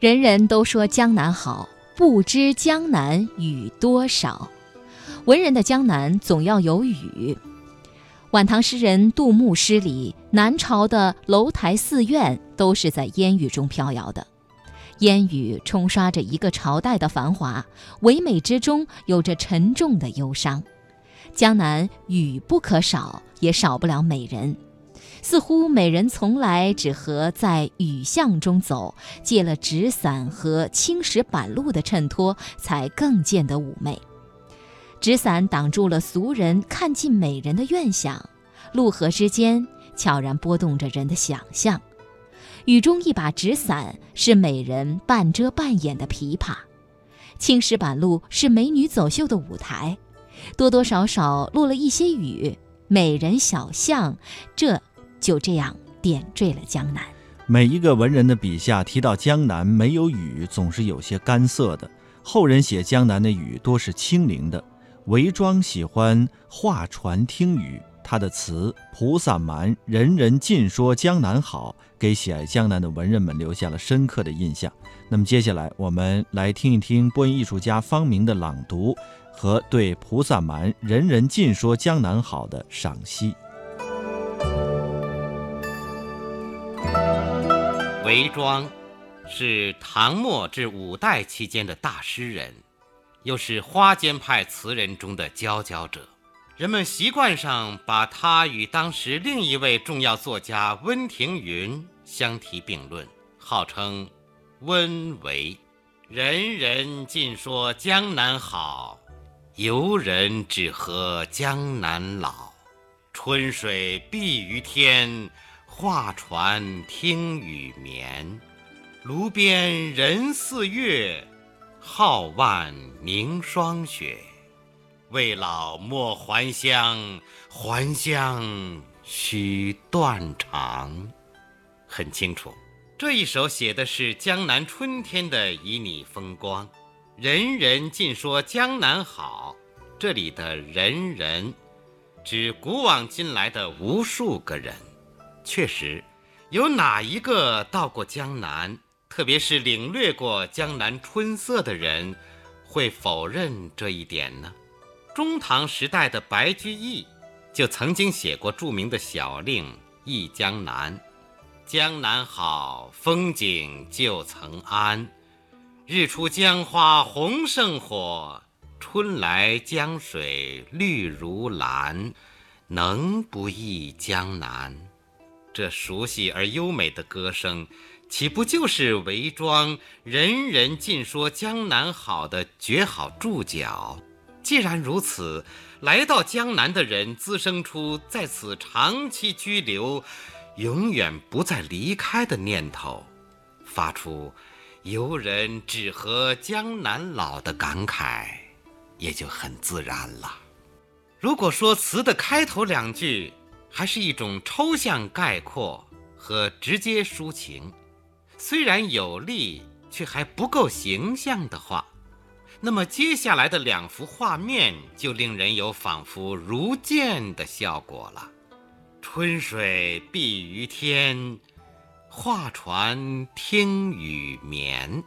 人人都说江南好，不知江南雨多少。文人的江南总要有雨。晚唐诗人杜牧诗里，南朝的楼台寺院都是在烟雨中飘摇的。烟雨冲刷着一个朝代的繁华，唯美之中有着沉重的忧伤。江南雨不可少，也少不了美人。似乎美人从来只和在雨巷中走，借了纸伞和青石板路的衬托，才更见得妩媚。纸伞挡住了俗人看尽美人的愿想，路河之间悄然拨动着人的想象。雨中一把纸伞是美人半遮半掩的琵琶，青石板路是美女走秀的舞台，多多少少落了一些雨，美人小巷，这就这样点缀了江南。每一个文人的笔下提到江南没有雨，总是有些干涩的。后人写江南的雨多是清灵的。韦庄喜欢画船听雨。他的词《菩萨蛮》，人人尽说江南好，给喜爱江南的文人们留下了深刻的印象。那么接下来，我们来听一听播音艺术家方明的朗读和对《菩萨蛮》，人人尽说江南好的赏析。韦庄是唐末至五代期间的大诗人，又是花间派词人中的佼佼者。人们习惯上把他与当时另一位重要作家温庭筠相提并论，号称“温韦”。人人尽说江南好，游人只合江南老。春水碧于天，画船听雨眠。炉边人似月，皓腕凝霜雪。未老莫还乡，还乡须断肠。很清楚，这一首写的是江南春天的旖旎风光。人人尽说江南好，这里的人人，指古往今来的无数个人。确实，有哪一个到过江南，特别是领略过江南春色的人，会否认这一点呢？中唐时代的白居易就曾经写过著名的小令《忆江南》：“江南好，风景旧曾谙。日出江花红胜火，春来江水绿如蓝。能不忆江南？”这熟悉而优美的歌声，岂不就是韦庄“人人尽说江南好”的绝好注脚？既然如此，来到江南的人滋生出在此长期居留、永远不再离开的念头，发出“游人只合江南老”的感慨，也就很自然了。如果说词的开头两句还是一种抽象概括和直接抒情，虽然有力，却还不够形象的话。那么接下来的两幅画面就令人有仿佛如见的效果了。春水碧于天，画船听雨眠。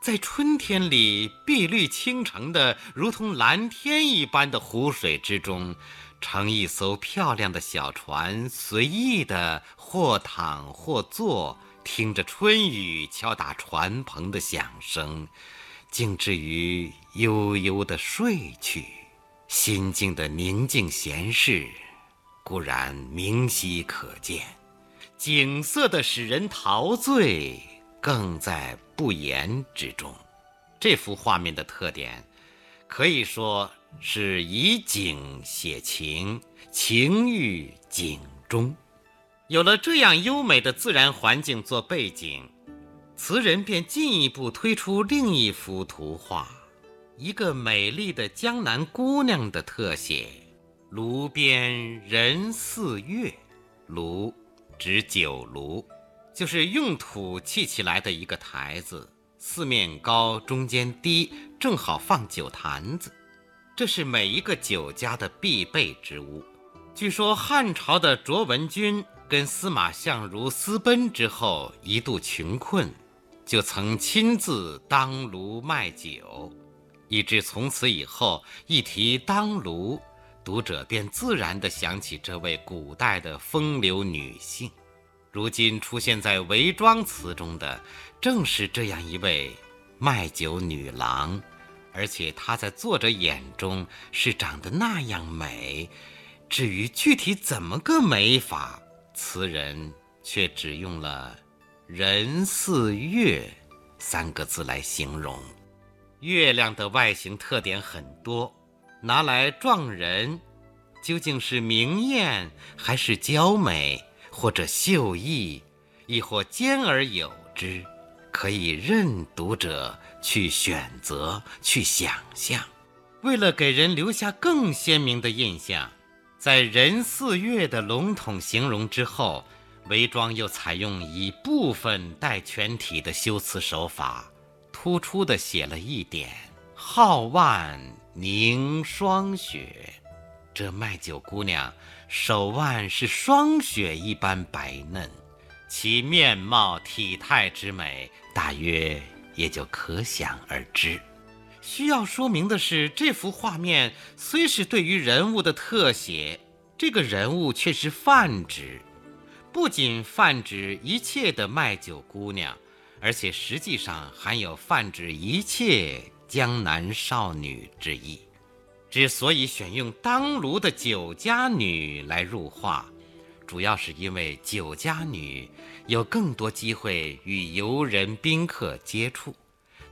在春天里，碧绿倾城的如同蓝天一般的湖水之中，乘一艘漂亮的小船，随意的或躺或坐，听着春雨敲打船篷的响声。竟至于悠悠的睡去，心境的宁静闲适，固然明晰可见；景色的使人陶醉，更在不言之中。这幅画面的特点，可以说是以景写情，情寓景中。有了这样优美的自然环境做背景。词人便进一步推出另一幅图画，一个美丽的江南姑娘的特写。炉边人似月，炉指酒炉，就是用土砌起来的一个台子，四面高，中间低，正好放酒坛子。这是每一个酒家的必备之物。据说汉朝的卓文君跟司马相如私奔之后，一度穷困。就曾亲自当炉卖酒，以致从此以后一提当炉，读者便自然地想起这位古代的风流女性。如今出现在韦庄词中的，正是这样一位卖酒女郎，而且她在作者眼中是长得那样美。至于具体怎么个美法，词人却只用了“人似月”。三个字来形容，月亮的外形特点很多，拿来状人，究竟是明艳还是娇美，或者秀逸，亦或兼而有之，可以任读者去选择、去想象。为了给人留下更鲜明的印象，在“人似月”的笼统形容之后。韦庄又采用以部分代全体的修辞手法，突出地写了一点“皓腕凝霜雪”。这卖酒姑娘手腕是霜雪一般白嫩，其面貌体态之美，大约也就可想而知。需要说明的是，这幅画面虽是对于人物的特写，这个人物却是泛指。不仅泛指一切的卖酒姑娘，而且实际上含有泛指一切江南少女之意。之所以选用当炉的酒家女来入画，主要是因为酒家女有更多机会与游人宾客接触，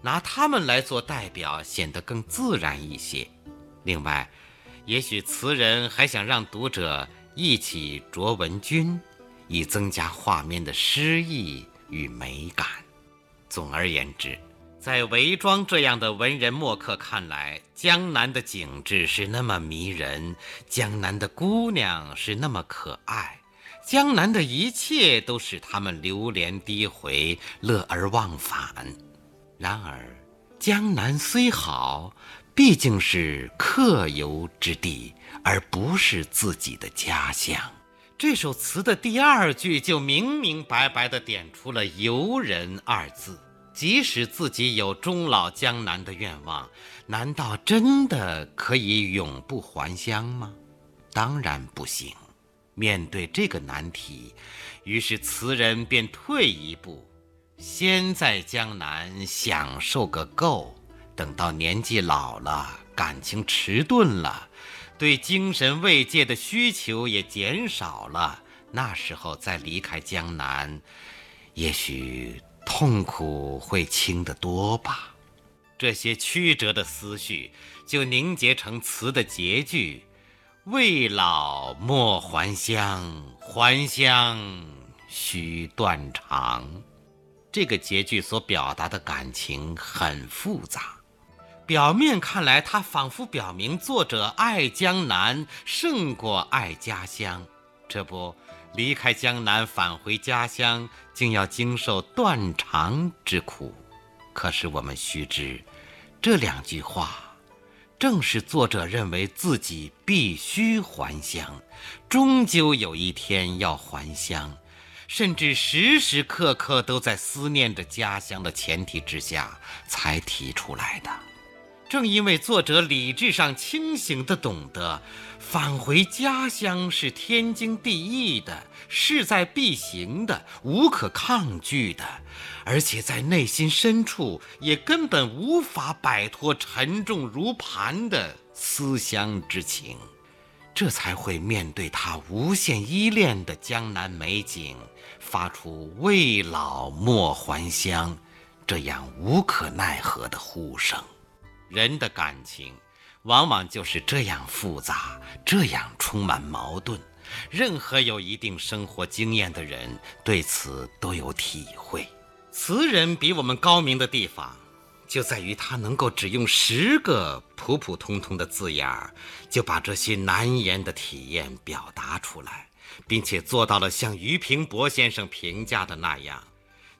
拿她们来做代表显得更自然一些。另外，也许词人还想让读者一起卓文君。以增加画面的诗意与美感。总而言之，在韦庄这样的文人墨客看来，江南的景致是那么迷人，江南的姑娘是那么可爱，江南的一切都使他们流连低回，乐而忘返。然而，江南虽好，毕竟是客游之地，而不是自己的家乡。这首词的第二句就明明白白地点出了“游人”二字。即使自己有终老江南的愿望，难道真的可以永不还乡吗？当然不行。面对这个难题，于是词人便退一步，先在江南享受个够，等到年纪老了，感情迟钝了。对精神慰藉的需求也减少了，那时候再离开江南，也许痛苦会轻得多吧。这些曲折的思绪就凝结成词的结句：“未老莫还乡，还乡须断肠。”这个结句所表达的感情很复杂。表面看来，它仿佛表明作者爱江南胜过爱家乡。这不，离开江南返回家乡，竟要经受断肠之苦。可是我们须知，这两句话，正是作者认为自己必须还乡，终究有一天要还乡，甚至时时刻刻都在思念着家乡的前提之下才提出来的。正因为作者理智上清醒地懂得，返回家乡是天经地义的，势在必行的，无可抗拒的，而且在内心深处也根本无法摆脱沉重如磐的思乡之情，这才会面对他无限依恋的江南美景，发出“未老莫还乡”这样无可奈何的呼声。人的感情，往往就是这样复杂，这样充满矛盾。任何有一定生活经验的人，对此都有体会。词人比我们高明的地方，就在于他能够只用十个普普通通的字眼儿，就把这些难言的体验表达出来，并且做到了像俞平伯先生评价的那样：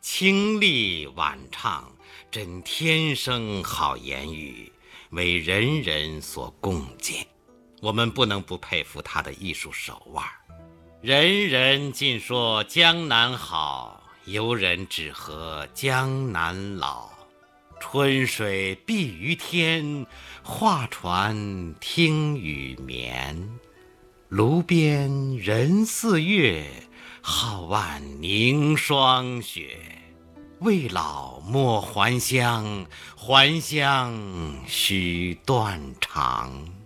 清丽婉畅。真天生好言语，为人人所共见。我们不能不佩服他的艺术手腕。人人尽说江南好，游人只合江南老。春水碧于天，画船听雨眠。炉边人似月，皓腕凝霜雪。未老莫还乡，还乡须断肠。